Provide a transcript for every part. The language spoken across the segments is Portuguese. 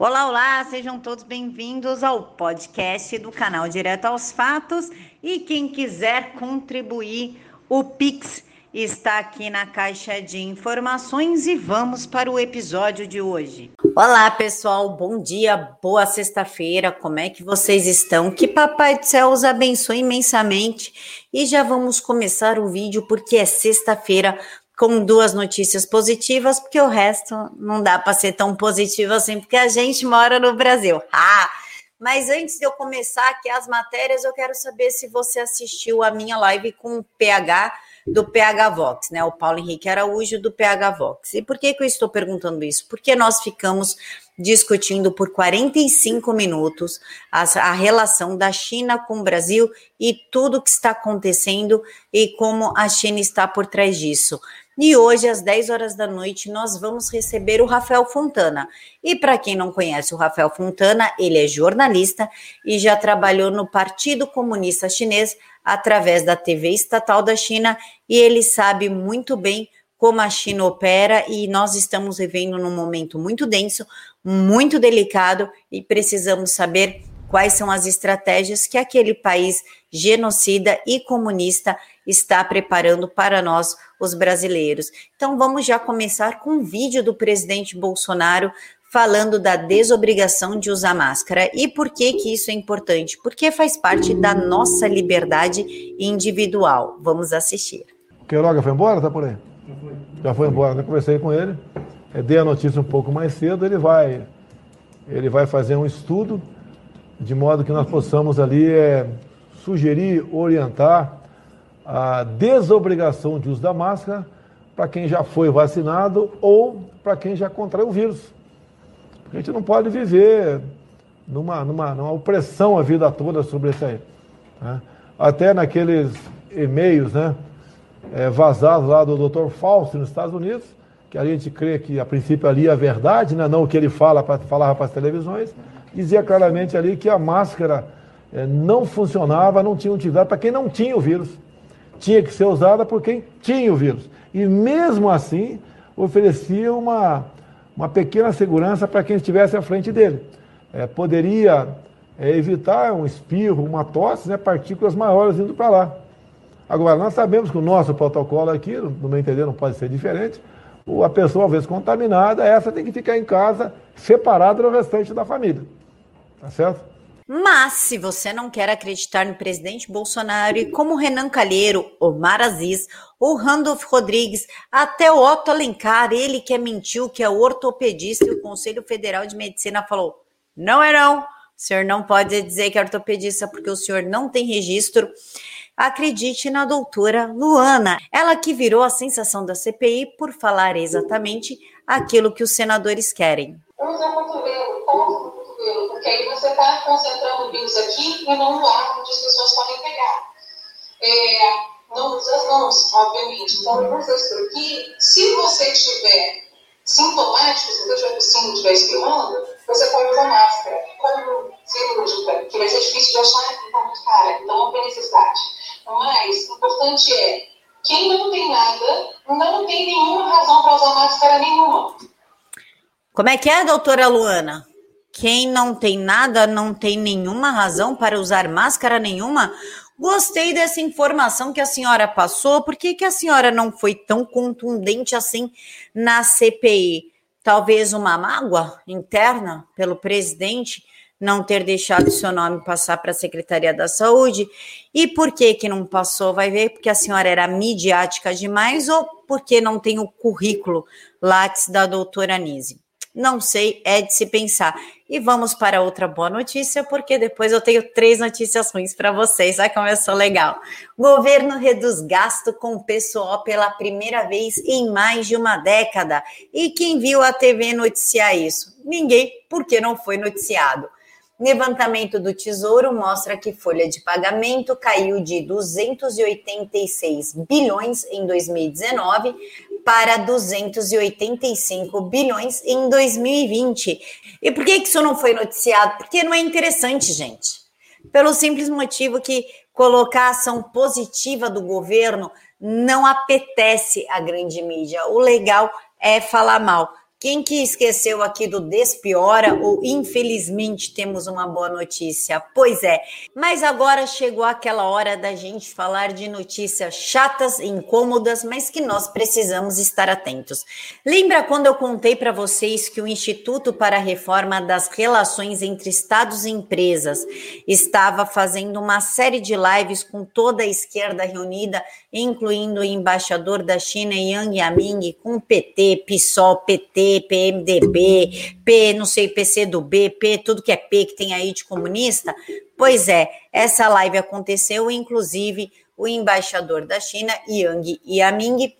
Olá, olá, sejam todos bem-vindos ao podcast do canal Direto aos Fatos. E quem quiser contribuir, o Pix está aqui na caixa de informações e vamos para o episódio de hoje. Olá, pessoal, bom dia, boa sexta-feira. Como é que vocês estão? Que Papai do Céu os abençoe imensamente. E já vamos começar o vídeo porque é sexta-feira com duas notícias positivas, porque o resto não dá para ser tão positivo assim, porque a gente mora no Brasil. Ah! Mas antes de eu começar aqui as matérias, eu quero saber se você assistiu a minha live com o PH do PH Vox, né? O Paulo Henrique Araújo do PH Vox. E por que, que eu estou perguntando isso? Porque nós ficamos discutindo por 45 minutos a, a relação da China com o Brasil e tudo que está acontecendo e como a China está por trás disso. E hoje, às 10 horas da noite, nós vamos receber o Rafael Fontana. E para quem não conhece o Rafael Fontana, ele é jornalista e já trabalhou no Partido Comunista Chinês através da TV estatal da China e ele sabe muito bem como a China opera e nós estamos vivendo num momento muito denso, muito delicado e precisamos saber quais são as estratégias que aquele país genocida e comunista está preparando para nós, os brasileiros. Então, vamos já começar com um vídeo do presidente Bolsonaro falando da desobrigação de usar máscara. E por que que isso é importante? Porque faz parte da nossa liberdade individual. Vamos assistir. Queiroga foi embora? Tá por aí? Já foi. Já foi embora. Eu conversei com ele, dei a notícia um pouco mais cedo. Ele vai, ele vai fazer um estudo de modo que nós possamos ali é, sugerir, orientar a desobrigação de uso da máscara para quem já foi vacinado ou para quem já contraiu o vírus. A gente não pode viver numa, numa, numa opressão a vida toda sobre isso aí. Né? Até naqueles e-mails né, é, vazados lá do Dr. Fausto nos Estados Unidos, que a gente crê que a princípio ali é a verdade, né, não o que ele fala pra, falava para as televisões, dizia claramente ali que a máscara é, não funcionava, não tinha utilidade para quem não tinha o vírus tinha que ser usada por quem tinha o vírus. E mesmo assim, oferecia uma, uma pequena segurança para quem estivesse à frente dele. É, poderia é, evitar um espirro, uma tosse, né, partículas maiores indo para lá. Agora, nós sabemos que o nosso protocolo aqui, no meu entender, não pode ser diferente. A pessoa, uma vez contaminada, essa tem que ficar em casa, separada do restante da família. Tá certo? Mas, se você não quer acreditar no presidente Bolsonaro e como Renan Calheiro, Omar Aziz, o Randolph Rodrigues, até o Otto Alencar, ele que é mentiu, que é ortopedista e o Conselho Federal de Medicina falou: não é não, o senhor não pode dizer que é ortopedista porque o senhor não tem registro. Acredite na doutora Luana, ela que virou a sensação da CPI por falar exatamente aquilo que os senadores querem. Usa o cotovelo, ponto cotovelo, porque aí você está concentrando o vírus aqui e não no ar, onde as pessoas podem pegar. É, não usa as mãos, obviamente. Então, usa isso aqui. Se você tiver sintomático, se você estiver tossindo, estiver espirrando, você pode usar máscara, como cirúrgica, que vai ser difícil de achar e tá muito cara, então não tem necessidade. Mas o importante é, quem não tem nada, não tem nenhuma razão para usar máscara nenhuma. Como é que é, doutora Luana? Quem não tem nada não tem nenhuma razão para usar máscara nenhuma? Gostei dessa informação que a senhora passou. Por que, que a senhora não foi tão contundente assim na CPI? Talvez uma mágoa interna pelo presidente não ter deixado seu nome passar para a Secretaria da Saúde? E por que que não passou? Vai ver porque a senhora era midiática demais ou porque não tem o currículo Lattes da doutora Nise? Não sei, é de se pensar. E vamos para outra boa notícia, porque depois eu tenho três notícias ruins para vocês. Vai começar legal. Governo reduz gasto com pessoal pela primeira vez em mais de uma década. E quem viu a TV noticiar isso? Ninguém, porque não foi noticiado. Levantamento do Tesouro mostra que folha de pagamento caiu de 286 bilhões em 2019 para 285 bilhões em 2020. E por que isso não foi noticiado? Porque não é interessante, gente. Pelo simples motivo que colocar ação positiva do governo não apetece a grande mídia. O legal é falar mal. Quem que esqueceu aqui do Despiora ou infelizmente temos uma boa notícia? Pois é, mas agora chegou aquela hora da gente falar de notícias chatas, incômodas, mas que nós precisamos estar atentos. Lembra quando eu contei para vocês que o Instituto para a Reforma das Relações entre Estados e Empresas estava fazendo uma série de lives com toda a esquerda reunida, incluindo o embaixador da China Yang Yaming, com PT, PSOL, PT, PMDB, P, não sei, PC do B, P, tudo que é P que tem aí de comunista. Pois é, essa live aconteceu, inclusive o embaixador da China, Yang Yaming,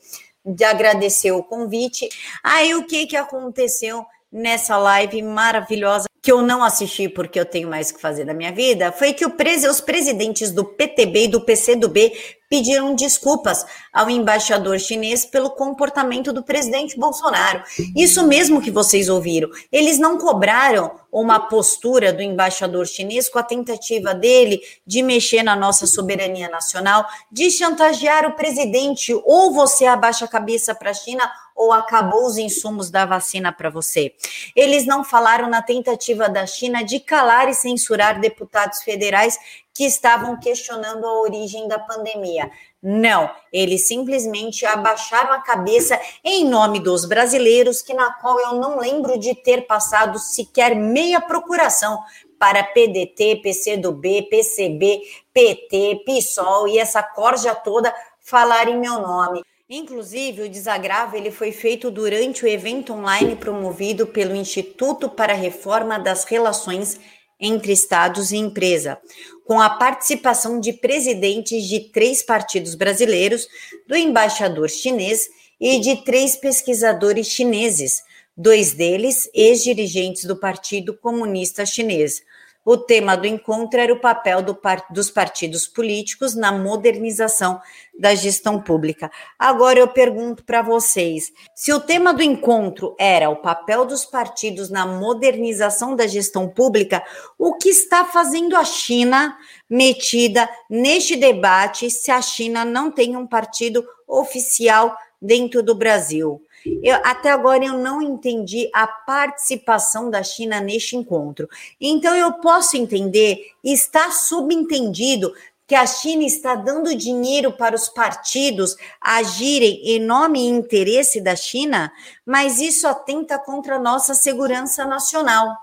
agradeceu o convite. Aí o que, que aconteceu nessa live maravilhosa que eu não assisti porque eu tenho mais que fazer da minha vida, foi que pres os presidentes do PTB e do PCdoB pediram desculpas ao embaixador chinês pelo comportamento do presidente Bolsonaro. Isso mesmo que vocês ouviram. Eles não cobraram uma postura do embaixador chinês com a tentativa dele de mexer na nossa soberania nacional, de chantagear o presidente, ou você abaixa a cabeça para a China ou acabou os insumos da vacina para você. Eles não falaram na tentativa da China de calar e censurar deputados federais que estavam questionando a origem da pandemia. Não, eles simplesmente abaixaram a cabeça em nome dos brasileiros, que na qual eu não lembro de ter passado sequer meia procuração para PDT, PCdoB, PCB, PT, PSOL e essa corja toda falar em meu nome. Inclusive, o desagravo ele foi feito durante o evento online promovido pelo Instituto para a Reforma das Relações entre Estados e Empresa, com a participação de presidentes de três partidos brasileiros, do embaixador chinês e de três pesquisadores chineses, dois deles ex-dirigentes do Partido Comunista Chinês, o tema do encontro era o papel do dos partidos políticos na modernização da gestão pública. Agora eu pergunto para vocês: se o tema do encontro era o papel dos partidos na modernização da gestão pública, o que está fazendo a China metida neste debate se a China não tem um partido oficial dentro do Brasil? Eu, até agora eu não entendi a participação da China neste encontro. Então eu posso entender, está subentendido que a China está dando dinheiro para os partidos agirem em nome e interesse da China, mas isso atenta contra a nossa segurança nacional.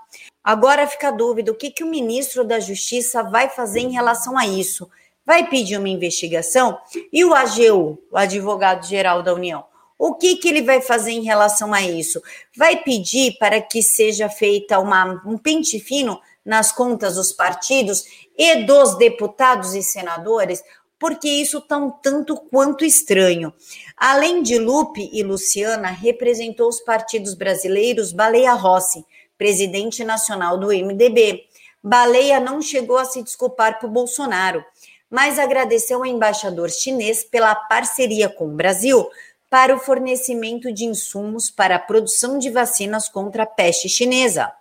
Agora fica a dúvida: o que, que o ministro da Justiça vai fazer em relação a isso? Vai pedir uma investigação? E o AGU, o advogado-geral da União? O que, que ele vai fazer em relação a isso? Vai pedir para que seja feita uma, um pente fino nas contas dos partidos e dos deputados e senadores, porque isso está um tanto quanto estranho. Além de Lupe e Luciana, representou os partidos brasileiros Baleia Rossi, presidente nacional do MDB. Baleia não chegou a se desculpar por Bolsonaro, mas agradeceu ao embaixador chinês pela parceria com o Brasil para o fornecimento de insumos para a produção de vacinas contra a peste chinesa.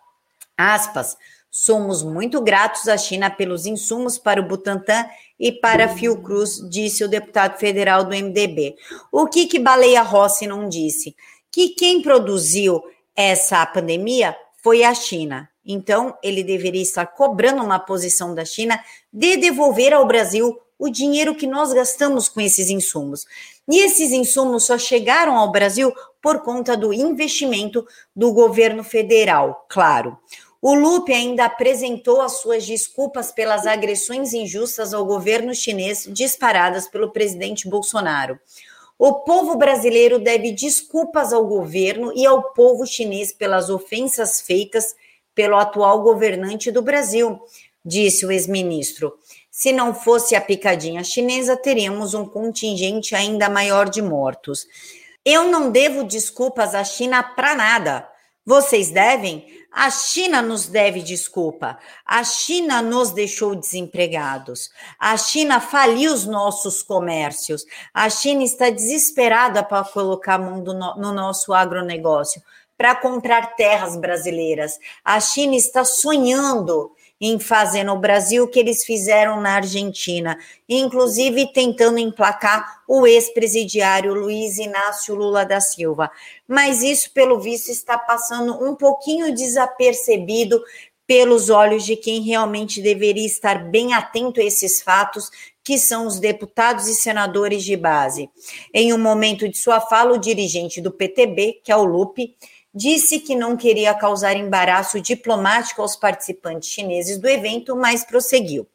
Aspas, somos muito gratos à China pelos insumos para o Butantan e para a Fiocruz, disse o deputado federal do MDB. O que que Baleia Rossi não disse? Que quem produziu essa pandemia foi a China. Então, ele deveria estar cobrando uma posição da China de devolver ao Brasil o dinheiro que nós gastamos com esses insumos. E esses insumos só chegaram ao Brasil por conta do investimento do governo federal, claro. O Lupe ainda apresentou as suas desculpas pelas agressões injustas ao governo chinês disparadas pelo presidente Bolsonaro. O povo brasileiro deve desculpas ao governo e ao povo chinês pelas ofensas feitas pelo atual governante do Brasil, disse o ex-ministro. Se não fosse a picadinha chinesa, teríamos um contingente ainda maior de mortos. Eu não devo desculpas à China para nada. Vocês devem? A China nos deve desculpa. A China nos deixou desempregados. A China faliu os nossos comércios. A China está desesperada para colocar a mão no nosso agronegócio, para comprar terras brasileiras. A China está sonhando em fazer no Brasil que eles fizeram na Argentina, inclusive tentando emplacar o ex-presidiário Luiz Inácio Lula da Silva. Mas isso, pelo visto, está passando um pouquinho desapercebido pelos olhos de quem realmente deveria estar bem atento a esses fatos, que são os deputados e senadores de base. Em um momento de sua fala, o dirigente do PTB, que é o Lupe, disse que não queria causar embaraço diplomático aos participantes chineses do evento, mas prosseguiu.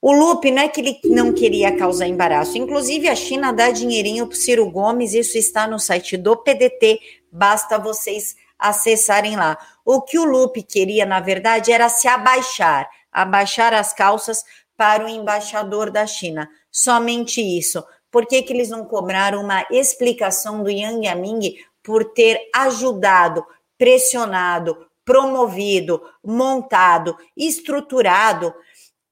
O Lupe não é que ele não queria causar embaraço, inclusive a China dá dinheirinho para Ciro Gomes, isso está no site do PDT, basta vocês acessarem lá. O que o Lupe queria, na verdade, era se abaixar, abaixar as calças para o embaixador da China. Somente isso. Por que, que eles não cobraram uma explicação do Yang Yaming por ter ajudado, pressionado, promovido, montado, estruturado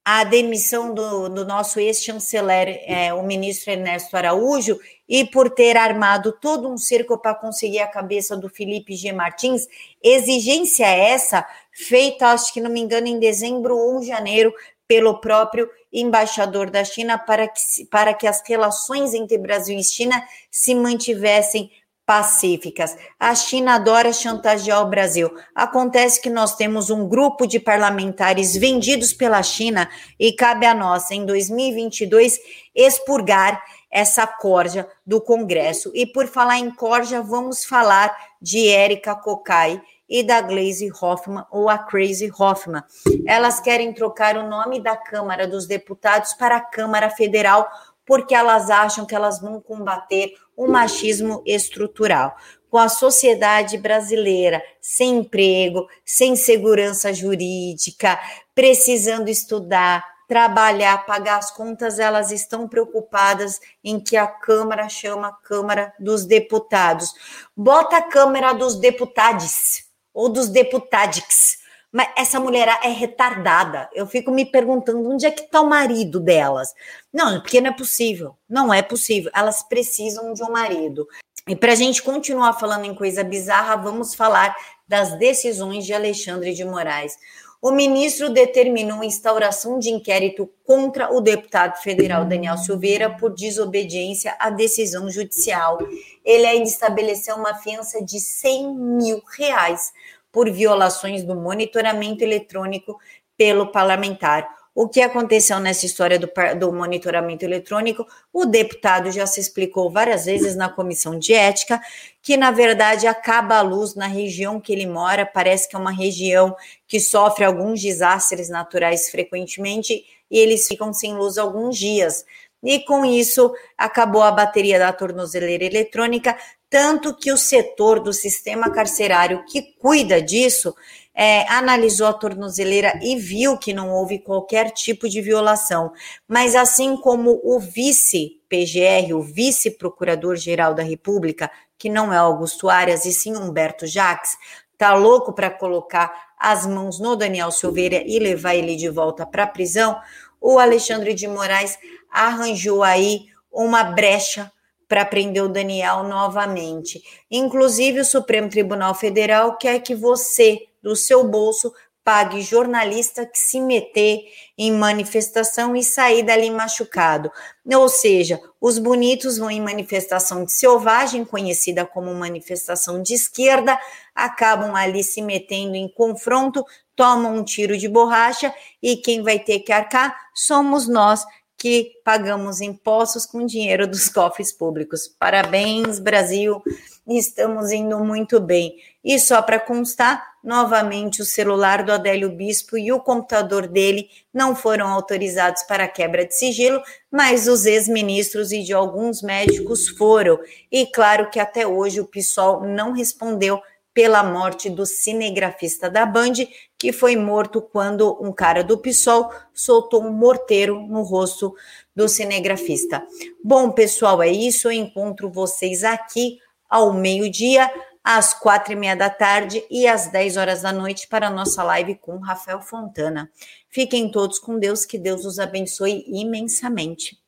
a demissão do, do nosso ex-chanceler, é, o ministro Ernesto Araújo, e por ter armado todo um cerco para conseguir a cabeça do Felipe G. Martins, exigência essa feita, acho que não me engano, em dezembro ou janeiro, pelo próprio embaixador da China, para que, para que as relações entre Brasil e China se mantivessem pacíficas. A China adora chantagear o Brasil. Acontece que nós temos um grupo de parlamentares vendidos pela China e cabe a nós, em 2022, expurgar essa corja do Congresso. E por falar em corja, vamos falar de Érica Cocai e da Glaze Hoffman ou a Crazy Hoffman. Elas querem trocar o nome da Câmara dos Deputados para a Câmara Federal porque elas acham que elas vão combater o machismo estrutural. Com a sociedade brasileira sem emprego, sem segurança jurídica, precisando estudar, trabalhar, pagar as contas, elas estão preocupadas em que a Câmara chama Câmara dos Deputados. Bota a Câmara dos Deputados ou dos Deputadics mas essa mulher é retardada. Eu fico me perguntando onde é que está o marido delas. Não, porque não é possível. Não é possível. Elas precisam de um marido. E para a gente continuar falando em coisa bizarra, vamos falar das decisões de Alexandre de Moraes. O ministro determinou a instauração de inquérito contra o deputado federal Daniel Silveira por desobediência à decisão judicial. Ele ainda estabeleceu uma fiança de 100 mil reais por violações do monitoramento eletrônico pelo parlamentar. O que aconteceu nessa história do, do, monitoramento eletrônico? O deputado já se explicou várias vezes na comissão de ética que, na verdade, acaba a luz na região que ele mora. Parece que é uma região que sofre alguns desastres naturais frequentemente e eles ficam sem luz alguns dias. E com isso, acabou a bateria da tornozeleira eletrônica, tanto que o setor do sistema carcerário que cuida disso é, analisou a tornozeleira e viu que não houve qualquer tipo de violação. Mas assim como o vice-PGR, o vice-procurador-geral da República, que não é Augusto Arias, e sim Humberto Jacques, tá louco para colocar as mãos no Daniel Silveira e levar ele de volta para a prisão, o Alexandre de Moraes arranjou aí uma brecha para prender o Daniel novamente. Inclusive, o Supremo Tribunal Federal quer que você, do seu bolso, pague jornalista que se meter em manifestação e sair dali machucado. Ou seja, os bonitos vão em manifestação de selvagem, conhecida como manifestação de esquerda, acabam ali se metendo em confronto, tomam um tiro de borracha e quem vai ter que arcar somos nós que pagamos impostos com dinheiro dos cofres públicos. Parabéns, Brasil, estamos indo muito bem. E só para constar, novamente o celular do Adélio Bispo e o computador dele não foram autorizados para quebra de sigilo, mas os ex-ministros e de alguns médicos foram. E claro que até hoje o PSOL não respondeu pela morte do cinegrafista da Band, que foi morto quando um cara do PSOL soltou um morteiro no rosto do cinegrafista. Bom, pessoal, é isso. Eu encontro vocês aqui ao meio-dia, às quatro e meia da tarde e às dez horas da noite para a nossa live com Rafael Fontana. Fiquem todos com Deus, que Deus os abençoe imensamente.